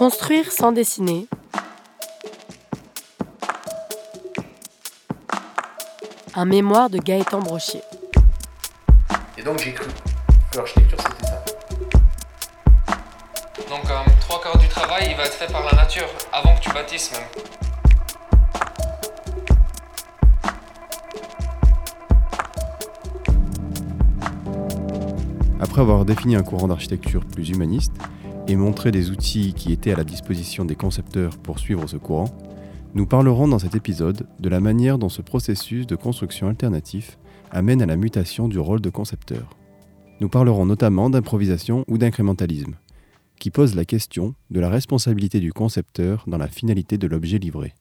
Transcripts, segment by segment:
Construire sans dessiner. Un mémoire de Gaëtan Brochier. Et donc j'ai cru que l'architecture c'était ça. Donc euh, trois quarts du travail, il va être fait par la nature, avant que tu bâtisses même. Après avoir défini un courant d'architecture plus humaniste et montré des outils qui étaient à la disposition des concepteurs pour suivre ce courant, nous parlerons dans cet épisode de la manière dont ce processus de construction alternatif amène à la mutation du rôle de concepteur. Nous parlerons notamment d'improvisation ou d'incrémentalisme, qui pose la question de la responsabilité du concepteur dans la finalité de l'objet livré.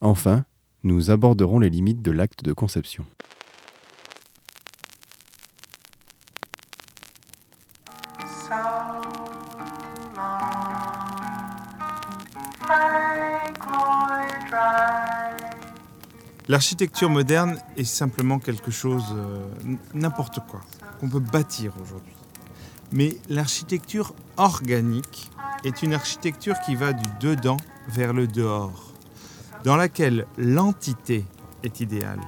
Enfin, nous aborderons les limites de l'acte de conception. L'architecture moderne est simplement quelque chose, euh, n'importe quoi, qu'on peut bâtir aujourd'hui. Mais l'architecture organique est une architecture qui va du dedans vers le dehors, dans laquelle l'entité est idéale.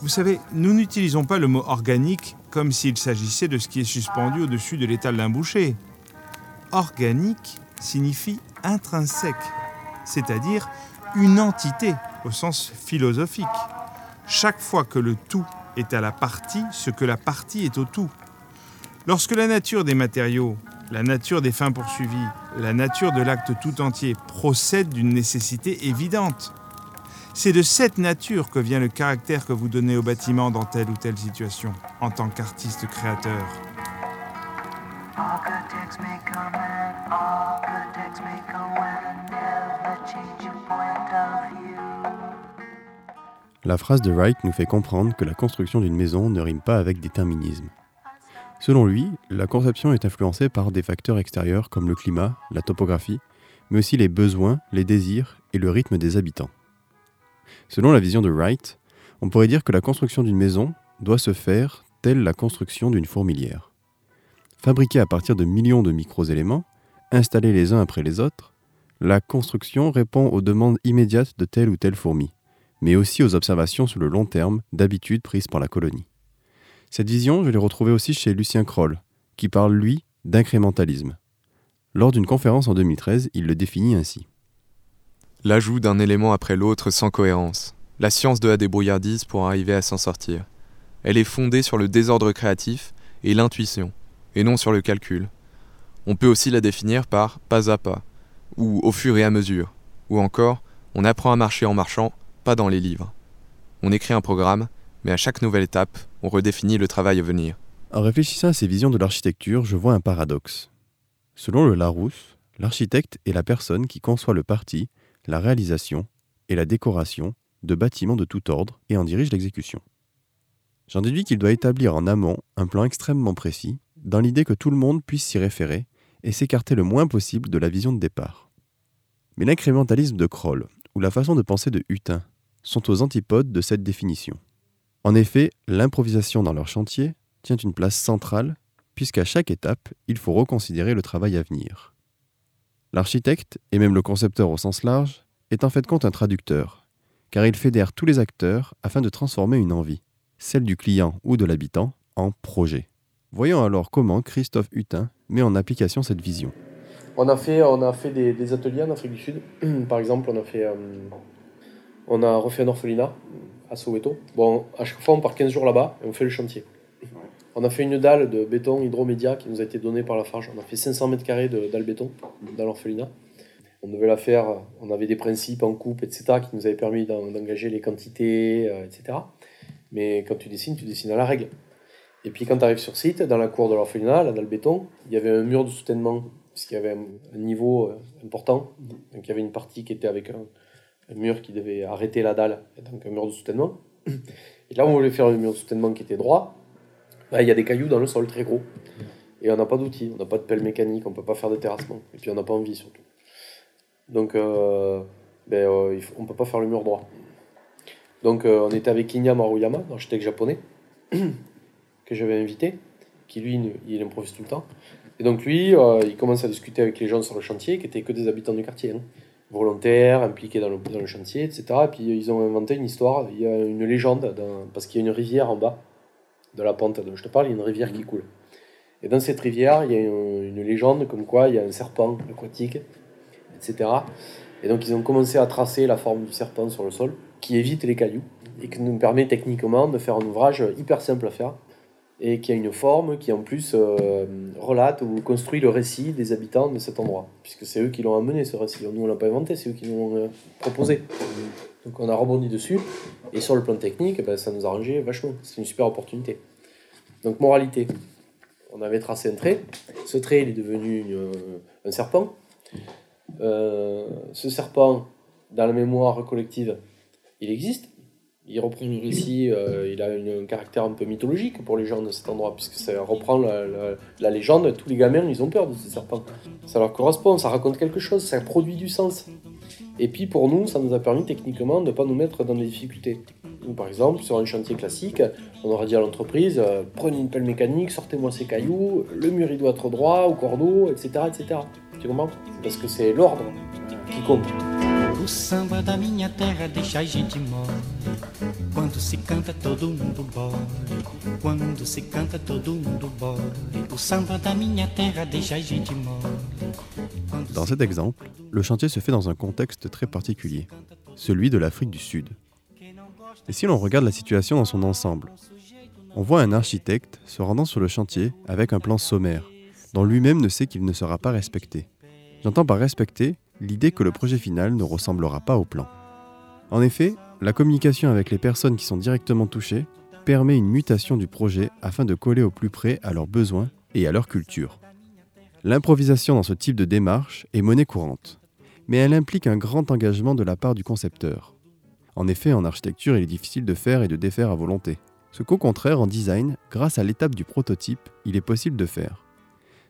Vous savez, nous n'utilisons pas le mot organique comme s'il s'agissait de ce qui est suspendu au-dessus de l'étal d'un boucher. Organique signifie intrinsèque, c'est-à-dire une entité au sens philosophique. Chaque fois que le tout est à la partie, ce que la partie est au tout. Lorsque la nature des matériaux, la nature des fins poursuivies, la nature de l'acte tout entier procède d'une nécessité évidente, c'est de cette nature que vient le caractère que vous donnez au bâtiment dans telle ou telle situation, en tant qu'artiste créateur. La phrase de Wright nous fait comprendre que la construction d'une maison ne rime pas avec déterminisme. Selon lui, la conception est influencée par des facteurs extérieurs comme le climat, la topographie, mais aussi les besoins, les désirs et le rythme des habitants. Selon la vision de Wright, on pourrait dire que la construction d'une maison doit se faire telle la construction d'une fourmilière. Fabriquée à partir de millions de micro-éléments, installés les uns après les autres, la construction répond aux demandes immédiates de telle ou telle fourmi mais aussi aux observations sur le long terme d'habitudes prises par la colonie. Cette vision, je l'ai retrouvée aussi chez Lucien Kroll, qui parle, lui, d'incrémentalisme. Lors d'une conférence en 2013, il le définit ainsi. L'ajout d'un élément après l'autre sans cohérence. La science de la débrouillardise pour arriver à s'en sortir. Elle est fondée sur le désordre créatif et l'intuition, et non sur le calcul. On peut aussi la définir par pas à pas, ou au fur et à mesure, ou encore on apprend à marcher en marchant pas dans les livres. On écrit un programme, mais à chaque nouvelle étape, on redéfinit le travail à venir. En réfléchissant à ces visions de l'architecture, je vois un paradoxe. Selon le Larousse, l'architecte est la personne qui conçoit le parti, la réalisation et la décoration de bâtiments de tout ordre et en dirige l'exécution. J'en déduis qu'il doit établir en amont un plan extrêmement précis, dans l'idée que tout le monde puisse s'y référer et s'écarter le moins possible de la vision de départ. Mais l'incrémentalisme de Kroll ou la façon de penser de Hutin sont aux antipodes de cette définition. En effet, l'improvisation dans leur chantier tient une place centrale, puisqu'à chaque étape, il faut reconsidérer le travail à venir. L'architecte, et même le concepteur au sens large, est en fait compte un traducteur, car il fédère tous les acteurs afin de transformer une envie, celle du client ou de l'habitant, en projet. Voyons alors comment Christophe Hutin met en application cette vision. On a fait, on a fait des, ateliers en Afrique du Sud. Par exemple, on a fait, euh, on a refait un orphelinat à Soweto. Bon, à chaque fois, on part 15 jours là-bas et on fait le chantier. On a fait une dalle de béton hydromédia qui nous a été donnée par la Farge. On a fait 500 mètres carrés de dalle béton dans l'orphelinat. On devait la faire, on avait des principes en coupe, etc., qui nous avaient permis d'engager les quantités, euh, etc. Mais quand tu dessines, tu dessines à la règle. Et puis quand tu arrives sur site, dans la cour de l'orphelinat, la dalle béton, il y avait un mur de soutènement, puisqu'il y avait un, niveau euh, important. Donc il y avait une partie qui était avec un, mur qui devait arrêter la dalle, donc un mur de soutènement. Et là, on voulait faire un mur de soutènement qui était droit. Là, il y a des cailloux dans le sol très gros. Et on n'a pas d'outils, on n'a pas de pelle mécanique, on ne peut pas faire de terrassement. Et puis on n'a pas envie surtout. Donc, euh, ben, euh, on ne peut pas faire le mur droit. Donc, on était avec Kinya Maruyama, architecte japonais, que j'avais invité, qui lui, il improvise tout le temps. Et donc lui, euh, il commence à discuter avec les gens sur le chantier, qui étaient que des habitants du quartier, hein. volontaires, impliqués dans le, chantier, etc. Et puis ils ont inventé une histoire, il y a une légende, parce qu'il y a une rivière en bas de la pente dont je te parle, il y a une rivière qui coule. Et dans cette rivière, il y a une légende comme quoi il y a un serpent aquatique, etc. Et donc ils ont commencé à tracer la forme du serpent sur le sol, qui évite les cailloux, et qui nous permet techniquement de faire un ouvrage hyper simple à faire, et qui a une forme qui en plus euh, relate ou construit le récit des habitants de cet endroit, puisque c'est eux qui l'ont amené ce récit. Nous on l'a pas inventé, c'est eux qui l'ont euh, proposé. Donc on a rebondi dessus, et sur le plan technique, ben, ça nous a arrangé vachement. C'est une super opportunité. Donc moralité, on avait tracé un trait, ce trait il est devenu euh, un serpent. Ce serpent, dans la mémoire collective, il existe. Il reprend le récit, euh, il a un caractère un peu mythologique pour les gens de cet endroit, puisque ça reprend la, légende. Tous les gamins, ils ont peur de ce serpent. Ça leur correspond, ça raconte quelque chose, ça produit du sens. Et puis pour nous, ça nous a permis techniquement de ne pas nous mettre dans des difficultés. Par exemple, sur un chantier classique, on aurait dit à l'entreprise euh, prenez une pelle mécanique, sortez-moi ces cailloux, le mur il doit être droit, au cordeau, etc. etc. Tu comprends? Parce que c'est l'ordre qui compte. O samba da minha terra deixa a gente mole. Quando se canta todo mundo bole. Quando se canta todo mundo bole. O samba da minha terra deixa a gente mole. Quando Dans cet exemple, le chantier se fait dans un contexte très particulier, celui de l'Afrique du Sud. Et si l'on regarde la situation dans son ensemble, on voit un architecte se rendant sur le chantier avec un plan sommaire, dont lui-même ne sait qu'il ne sera pas respecté. J'entends par respecter l'idée que le projet final ne ressemblera pas au plan. En effet, la communication avec les personnes qui sont directement touchées permet une mutation du projet afin de coller au plus près à leurs besoins et à leur culture. L'improvisation dans ce type de démarche est monnaie courante, mais elle implique un grand engagement de la part du concepteur. En effet, en architecture, il est difficile de faire et de défaire à volonté. Ce qu'au contraire, en design, grâce à l'étape du prototype, il est possible de faire.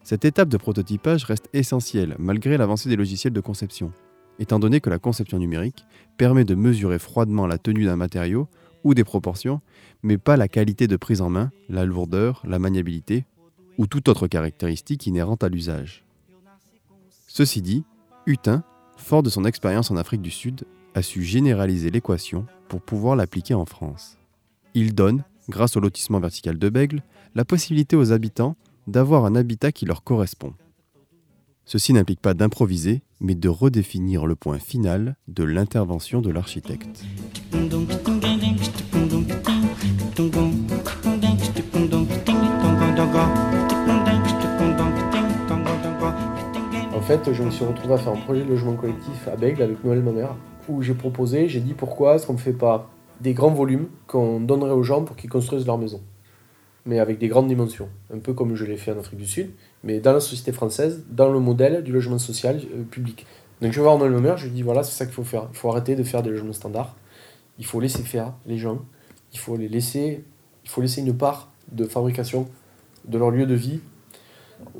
Cette étape de prototypage reste essentielle malgré l'avancée des logiciels de conception, étant donné que la conception numérique permet de mesurer froidement la tenue d'un matériau ou des proportions, mais pas la qualité de prise en main, la lourdeur, la maniabilité ou toute autre caractéristique inhérente à l'usage. Ceci dit, Hutin, fort de son expérience en Afrique du Sud, a su généraliser l'équation pour pouvoir l'appliquer en France. Il donne, grâce au lotissement vertical de Bègle, la possibilité aux habitants d'avoir un habitat qui leur correspond. Ceci n'implique pas d'improviser, mais de redéfinir le point final de l'intervention de l'architecte. En fait, je me suis retrouvé à faire un projet de logement collectif à Bègle avec Noël, ma mère, où j'ai proposé, j'ai dit pourquoi est-ce qu'on ne fait pas des grands volumes qu'on donnerait aux gens pour qu'ils construisent leur maison, mais avec des grandes dimensions, un peu comme je l'ai fait en Afrique du Sud, mais dans la société française, dans le modèle du logement social euh, public. Donc je vais voir ma mère, je lui dis voilà, c'est ça qu'il faut faire. Il faut arrêter de faire des logements standards. Il faut laisser faire les gens. Il faut les laisser, il faut laisser une part de fabrication de leur lieu de vie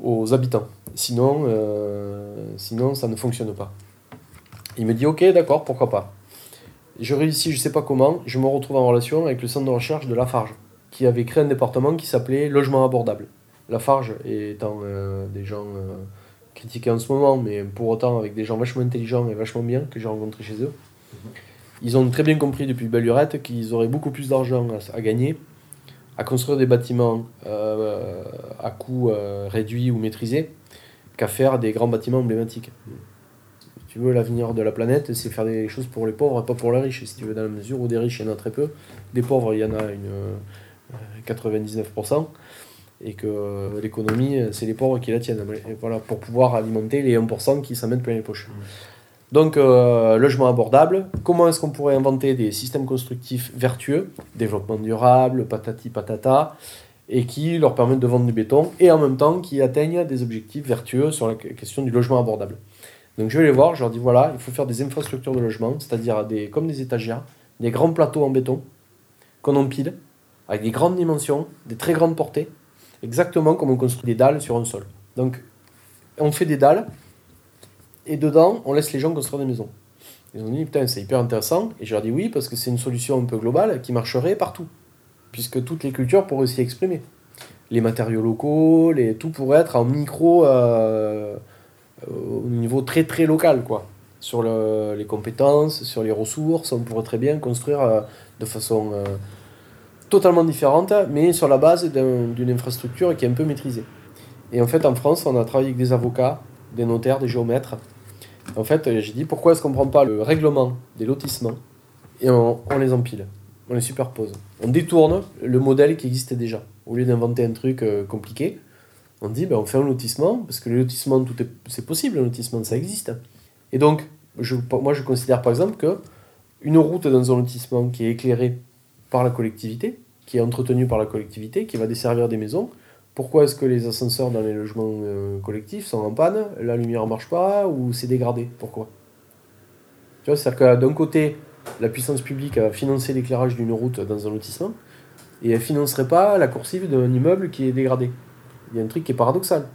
aux habitants. Sinon, euh, sinon ça ne fonctionne pas. Il me dit ok, d'accord, pourquoi pas. Je réussis, je sais pas comment, je me retrouve en relation avec le centre de recherche de Lafarge, qui avait créé un département qui s'appelait Logement abordable. Lafarge étant euh, des gens euh, critiqués en ce moment, mais pour autant avec des gens vachement intelligents et vachement bien que j'ai rencontrés chez eux. Ils ont très bien compris depuis belle lurette qu'ils auraient beaucoup plus d'argent à, à gagner à construire des bâtiments euh, à coût réduit ou maîtrisé qu'à faire des grands bâtiments emblématiques. Si tu veux, l'avenir de la planète, c'est faire des choses pour les pauvres et pas pour les riches. Si tu veux, dans la mesure où des riches, il y en a très peu, des pauvres, il y en a une 99%, et que euh, l'économie, c'est les pauvres qui la tiennent. Et voilà, pour pouvoir alimenter les 1% qui s'en mettent plein les poches. Donc, euh, logement abordable. Comment est-ce qu'on pourrait inventer des systèmes constructifs vertueux, développement durable, patati patata, et qui leur permettent de vendre du béton, et en même temps qui atteignent des objectifs vertueux sur la question du logement abordable. Donc je vais les voir, je leur dis voilà, il faut faire des infrastructures de logement, c'est-à-dire des, comme des étagères, des grands plateaux en béton qu'on empile, avec des grandes dimensions, des très grandes portées, exactement comme on construit des dalles sur un sol. Donc on fait des dalles, et dedans, on laisse les gens construire des maisons. Ils ont dit, putain, c'est hyper intéressant. Et je leur dis oui, parce que c'est une solution un peu globale qui marcherait partout. Puisque toutes les cultures pourraient s'y exprimer. les matériaux locaux, les, tout pourrait être en micro euh, au niveau très très local, quoi. Sur le- les compétences, sur les ressources, on pourrait très bien construire euh, de façon euh, totalement différente, mais sur la base d'un- d'une infrastructure qui est un peu maîtrisée. Et en fait, en France, on a travaillé avec des avocats, des notaires, des géomètres. En fait, j'ai dit pourquoi est-ce qu'on ne prend pas le règlement des lotissements et on, les empile, on les superpose. On détourne le modèle qui existait déjà. Au lieu d'inventer un truc euh, compliqué, on dit ben, on fait un lotissement, parce que le lotissement, tout est, c'est possible, un lotissement, ça existe. Et donc, moi, je considère par exemple que une route dans un lotissement qui est éclairée par la collectivité, qui est entretenue par la collectivité, qui va desservir des maisons, pourquoi est-ce que les ascenseurs dans les logements euh, collectifs sont en panne, la lumière ne marche pas ou c'est dégradé? Pourquoi? Tu vois, c'est-à-dire que d'un côté, la puissance publique a financé l'éclairage d'une route dans un lotissement et elle ne financerait pas la coursive d'un immeuble qui est dégradé. Il y a un truc qui est paradoxal.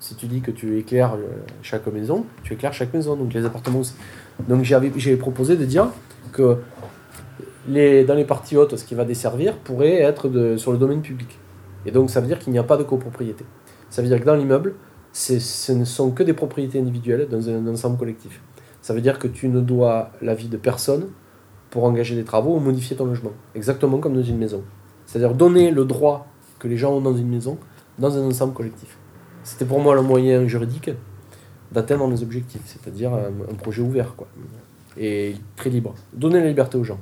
Si tu dis que tu éclaires euh, chaque maison, tu éclaires chaque maison, donc les appartements aussi. Donc j'avais proposé de dire que les, dans les parties hautes, ce qui va desservir pourrait être de, sur le domaine public. Et donc ça veut dire qu'il n'y a pas de copropriété. Ça veut dire que dans l'immeuble, ce ne sont que des propriétés individuelles dans un ensemble collectif. Ça veut dire que tu ne dois l'avis de personne pour engager des travaux ou modifier ton logement. Exactement comme dans une maison. C'est-à-dire donner le droit que les gens ont dans une maison dans un ensemble collectif. C'était pour moi le moyen juridique d'atteindre mes objectifs, c'est-à-dire un, un projet ouvert quoi. et très libre. Donner la liberté aux gens.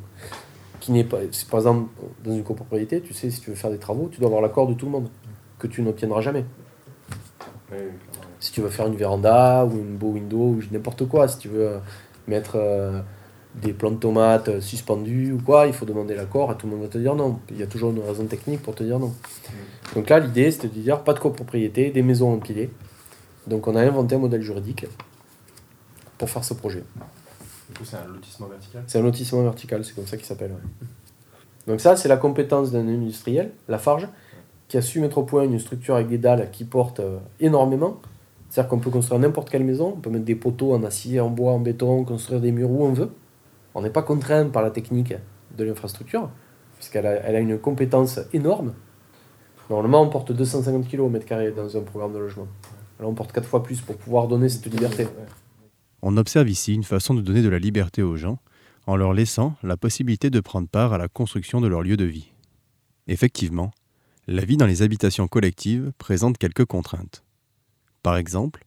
Qui n'est pas, c'est par exemple, dans une copropriété, tu sais, si tu veux faire des travaux, tu dois avoir l'accord de tout le monde, que tu n'obtiendras jamais. Si tu veux faire une véranda ou une beau window ou n'importe quoi, si tu veux euh, mettre euh, des plants de tomates euh, suspendus ou quoi, il faut demander l'accord et tout le monde va te dire non. Il y a toujours une raison technique pour te dire non. Donc là, l'idée, c'était de dire pas de copropriété, des maisons empilées. Donc on a inventé un modèle juridique pour faire ce projet. Du coup, c'est un lotissement vertical. C'est un lotissement vertical, c'est comme ça qu'il s'appelle. ouais. Donc ça, c'est la compétence d'un industriel, la Farge, qui a su mettre au point une structure avec des dalles qui portent euh, énormément. C'est-à-dire qu'on peut construire n'importe quelle maison, on peut mettre des poteaux en acier, en bois, en béton, construire des murs où on veut. On n'est pas contraint par la technique de l'infrastructure, puisqu'elle a, elle a une compétence énorme. Normalement, on porte 250 kg au mètre carré dans un programme de logement. Là, on porte 4 fois plus pour pouvoir donner cette liberté. On observe ici une façon de donner de la liberté aux gens en leur laissant la possibilité de prendre part à la construction de leur lieu de vie. Effectivement, la vie dans les habitations collectives présente quelques contraintes. Par exemple,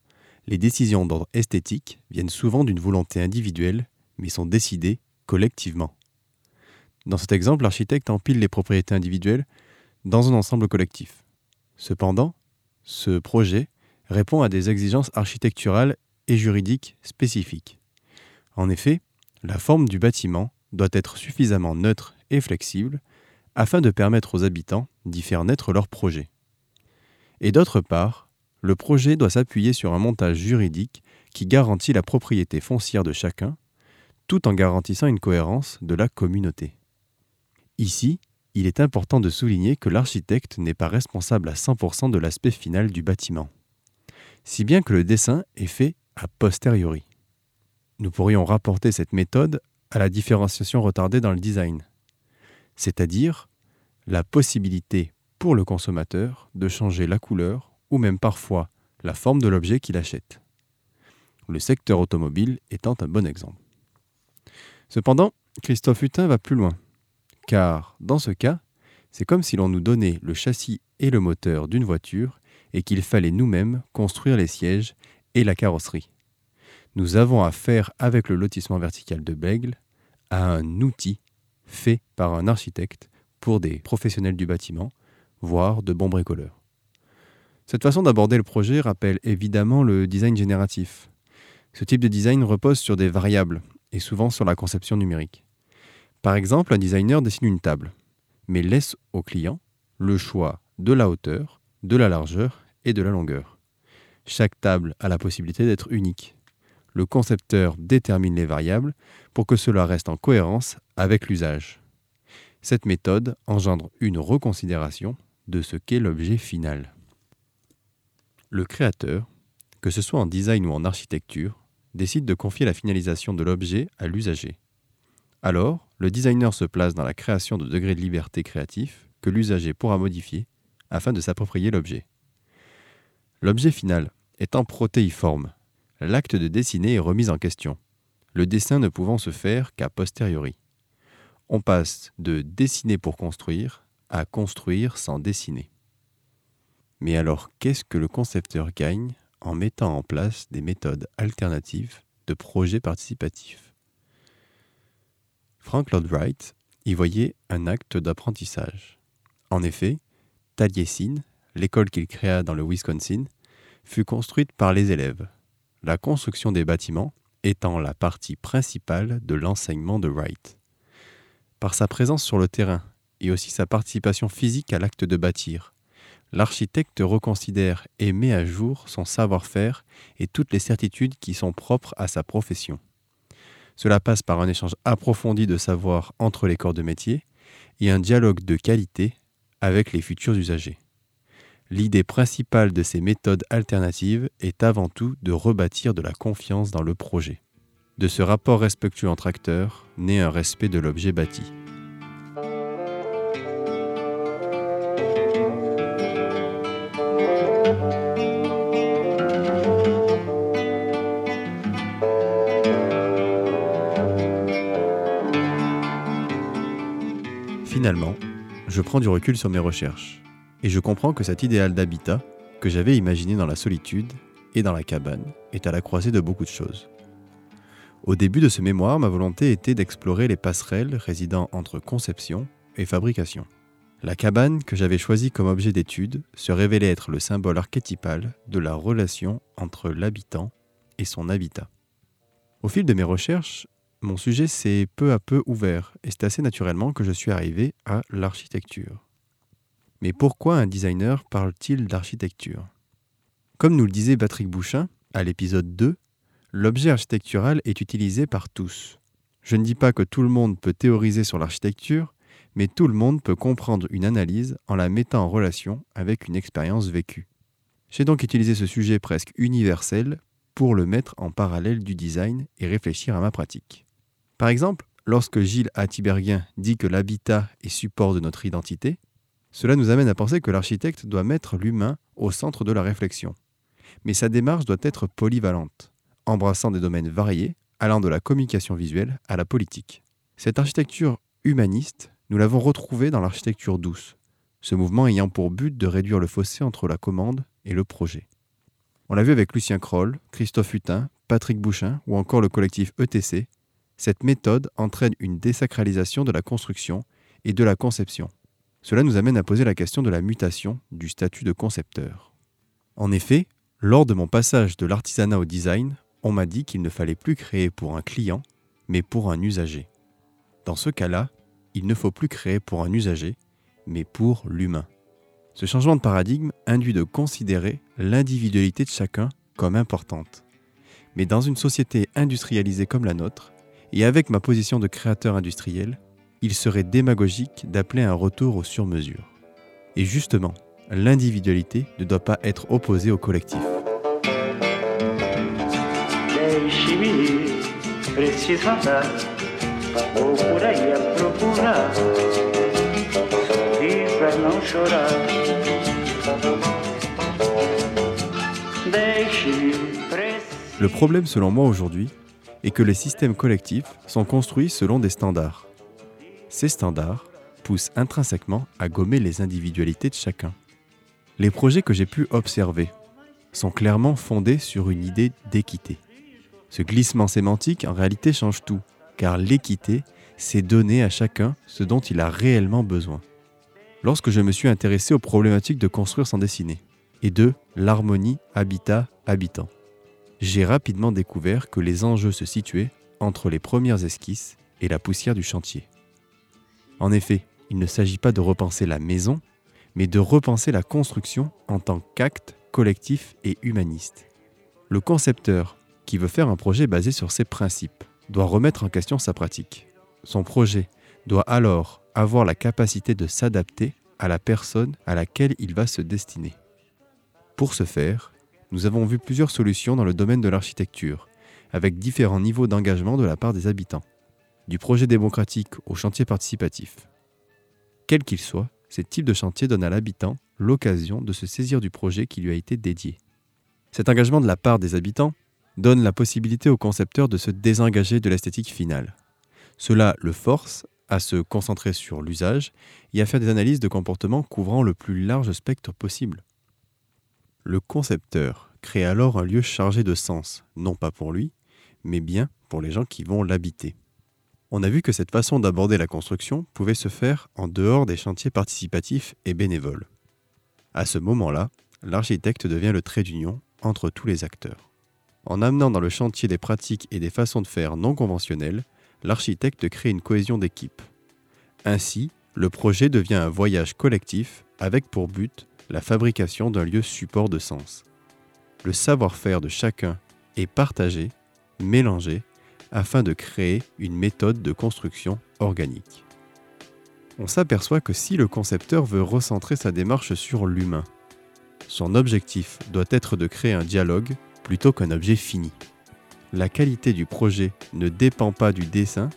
les décisions d'ordre esthétique viennent souvent d'une volonté individuelle, mais sont décidées collectivement. Dans cet exemple, l'architecte empile les propriétés individuelles dans un ensemble collectif. Cependant, ce projet répond à des exigences architecturales et juridiques spécifiques. En effet, la forme du bâtiment doit être suffisamment neutre et flexible afin de permettre aux habitants d'y faire naître leur projet. Et d'autre part, le projet doit s'appuyer sur un montage juridique qui garantit la propriété foncière de chacun, tout en garantissant une cohérence de la communauté. Ici, il est important de souligner que l'architecte n'est pas responsable à 100% de l'aspect final du bâtiment, si bien que le dessin est fait a posteriori. Nous pourrions rapporter cette méthode à la différenciation retardée dans le design, c'est-à-dire la possibilité pour le consommateur de changer la couleur ou même parfois la forme de l'objet qu'il achète. Le secteur automobile étant un bon exemple. Cependant, Christophe Hutin va plus loin, car dans ce cas, c'est comme si l'on nous donnait le châssis et le moteur d'une voiture et qu'il fallait nous-mêmes construire les sièges et la carrosserie. Nous avons affaire avec le lotissement vertical de Bègle à un outil fait par un architecte pour des professionnels du bâtiment, voire de bons bricoleurs. Cette façon d'aborder le projet rappelle évidemment le design génératif. Ce type de design repose sur des variables et souvent sur la conception numérique. Par exemple, un designer dessine une table, mais laisse au client le choix de la hauteur, de la largeur et de la longueur. Chaque table a la possibilité d'être unique. Le concepteur détermine les variables pour que cela reste en cohérence avec l'usage. Cette méthode engendre une reconsidération de ce qu'est l'objet final. Le créateur, que ce soit en design ou en architecture, décide de confier la finalisation de l'objet à l'usager. Alors, le designer se place dans la création de degrés de liberté créatif que l'usager pourra modifier afin de s'approprier l'objet. L'objet final étant protéiforme, l'acte de dessiner est remis en question, le dessin ne pouvant se faire qu'à posteriori. On passe de dessiner pour construire à construire sans dessiner. Mais alors, qu'est-ce que le concepteur gagne en mettant en place des méthodes alternatives de projet participatif Frank Lloyd Wright y voyait un acte d'apprentissage. En effet, Taliesin, l'école qu'il créa dans le Wisconsin, fut construite par les élèves, la construction des bâtiments étant la partie principale de l'enseignement de Wright. Par sa présence sur le terrain et aussi sa participation physique à l'acte de bâtir, l'architecte reconsidère et met à jour son savoir-faire et toutes les certitudes qui sont propres à sa profession. Cela passe par un échange approfondi de savoir entre les corps de métier et un dialogue de qualité avec les futurs usagers. L'idée principale de ces méthodes alternatives est avant tout de rebâtir de la confiance dans le projet. De ce rapport respectueux entre acteurs naît un respect de l'objet bâti. Finalement, je prends du recul sur mes recherches et je comprends que cet idéal d'habitat que j'avais imaginé dans la solitude et dans la cabane est à la croisée de beaucoup de choses. Au début de ce mémoire, ma volonté était d'explorer les passerelles résidant entre conception et fabrication. La cabane que j'avais choisie comme objet d'étude se révélait être le symbole archétypal de la relation entre l'habitant et son habitat. Au fil de mes recherches, mon sujet s'est peu à peu ouvert et c'est assez naturellement que je suis arrivé à l'architecture. Mais pourquoi un designer parle-t-il d'architecture? Comme nous le disait Patrick Bouchin à l'épisode 2, l'objet architectural est utilisé par tous. Je ne dis pas que tout le monde peut théoriser sur l'architecture, mais tout le monde peut comprendre une analyse en la mettant en relation avec une expérience vécue. J'ai donc utilisé ce sujet presque universel pour le mettre en parallèle du design et réfléchir à ma pratique. Par exemple, lorsque Gilles Attiberguin dit que l'habitat est support de notre identité, cela nous amène à penser que l'architecte doit mettre l'humain au centre de la réflexion. Mais sa démarche doit être polyvalente, embrassant des domaines variés, allant de la communication visuelle à la politique. Cette architecture humaniste, nous l'avons retrouvée dans l'architecture douce, ce mouvement ayant pour but de réduire le fossé entre la commande et le projet. On l'a vu avec Lucien Kroll, Christophe Hutin, Patrick Bouchin ou encore le collectif ETC, cette méthode entraîne une désacralisation de la construction et de la conception, cela nous amène à poser la question de la mutation du statut de concepteur. En effet, lors de mon passage de l'artisanat au design, on m'a dit qu'il ne fallait plus créer pour un client, mais pour un usager. Dans ce cas-là, il ne faut plus créer pour un usager, mais pour l'humain. Ce changement de paradigme induit de considérer l'individualité de chacun comme importante. Mais dans une société industrialisée comme la nôtre, et avec ma position de créateur industriel, il serait démagogique d'appeler un retour au sur-mesure. Et justement, l'individualité ne doit pas être opposée au collectif. Le problème selon moi aujourd'hui est que les systèmes collectifs sont construits selon des standards. Ces standards poussent intrinsèquement à gommer les individualités de chacun. Les projets que j'ai pu observer sont clairement fondés sur une idée d'équité. Ce glissement sémantique en réalité change tout, car l'équité, c'est donner à chacun ce dont il a réellement besoin. Lorsque je me suis intéressé aux problématiques de construire sans dessiner et de l'harmonie habitat-habitant, j'ai rapidement découvert que les enjeux se situaient entre les premières esquisses et la poussière du chantier. En effet, il ne s'agit pas de repenser la maison, mais de repenser la construction en tant qu'acte collectif et humaniste. Le concepteur, qui veut faire un projet basé sur ces principes, doit remettre en question sa pratique. Son projet doit alors avoir la capacité de s'adapter à la personne à laquelle il va se destiner. Pour ce faire, nous avons vu plusieurs solutions dans le domaine de l'architecture, avec différents niveaux d'engagement de la part des habitants du projet démocratique au chantier participatif. Quel qu'il soit, ces types de chantiers donnent à l'habitant l'occasion de se saisir du projet qui lui a été dédié. Cet engagement de la part des habitants donne la possibilité au concepteur de se désengager de l'esthétique finale. Cela le force à se concentrer sur l'usage et à faire des analyses de comportement couvrant le plus large spectre possible. Le concepteur crée alors un lieu chargé de sens, non pas pour lui, mais bien pour les gens qui vont l'habiter. On a vu que cette façon d'aborder la construction pouvait se faire en dehors des chantiers participatifs et bénévoles. À ce moment-là, l'architecte devient le trait d'union entre tous les acteurs. En amenant dans le chantier des pratiques et des façons de faire non conventionnelles, l'architecte crée une cohésion d'équipe. Ainsi, le projet devient un voyage collectif avec pour but la fabrication d'un lieu support de sens. Le savoir-faire de chacun est partagé, mélangé, afin de créer une méthode de construction organique. On s'aperçoit que si le concepteur veut recentrer sa démarche sur l'humain, son objectif doit être de créer un dialogue plutôt qu'un objet fini. La qualité du projet ne dépend pas du dessin,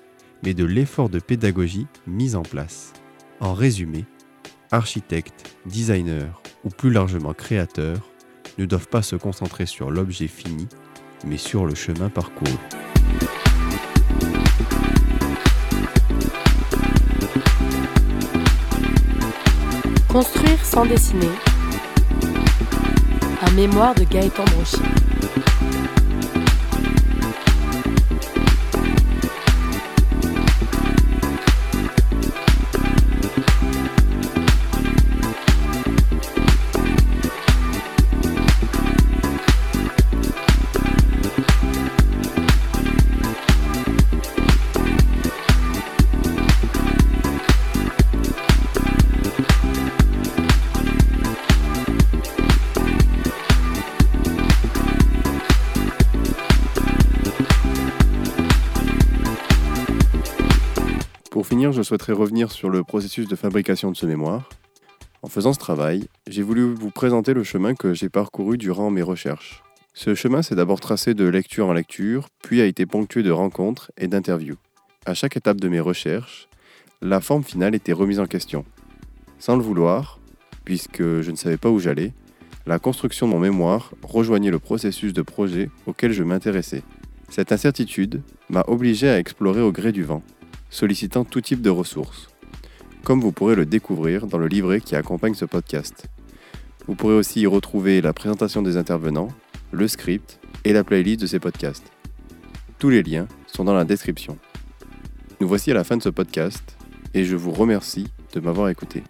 mais de l'effort de pédagogie mis en place. En résumé, architectes, designers ou plus largement créateurs ne doivent pas se concentrer sur l'objet fini, mais sur le chemin parcouru. Construire sans dessiner. Un mémoire de Gaëtan Brochet. Je souhaiterais revenir sur le processus de fabrication de ce mémoire. En faisant ce travail, j'ai voulu vous présenter le chemin que j'ai parcouru durant mes recherches. Ce chemin s'est d'abord tracé de lecture en lecture, puis a été ponctué de rencontres et d'interviews. À chaque étape de mes recherches, la forme finale était remise en question. Sans le vouloir, puisque je ne savais pas où j'allais, la construction de mon mémoire rejoignait le processus de projet auquel je m'intéressais. Cette incertitude m'a obligé à explorer au gré du vent, sollicitant tout type de ressources, comme vous pourrez le découvrir dans le livret qui accompagne ce podcast. Vous pourrez aussi y retrouver la présentation des intervenants, le script et la playlist de ces podcasts. Tous les liens sont dans la description. Nous voici à la fin de ce podcast et je vous remercie de m'avoir écouté.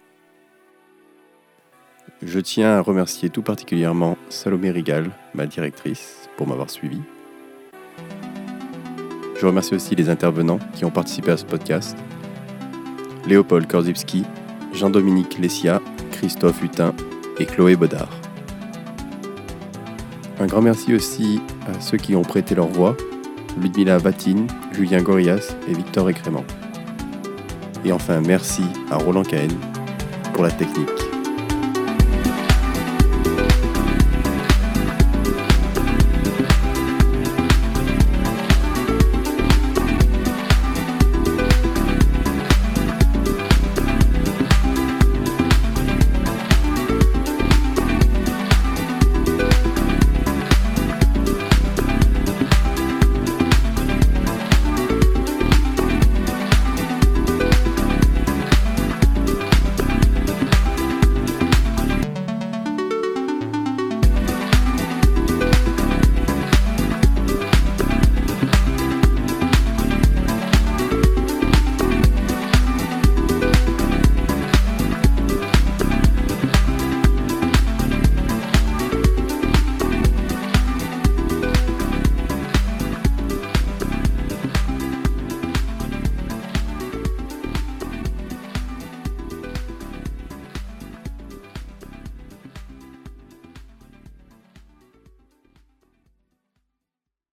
Je tiens à remercier tout particulièrement Salomé Rigal, ma directrice, pour m'avoir suivi. Je remercie aussi les intervenants qui ont participé à ce podcast. Léopold Korzybski, Jean-Dominique Lessia, Christophe Hutin et Chloé Bodard. Un grand merci aussi à ceux qui ont prêté leur voix, Ludmila Vatine, Julien Gorias et Victor Écrément. Et enfin merci à Roland Cahen pour la technique.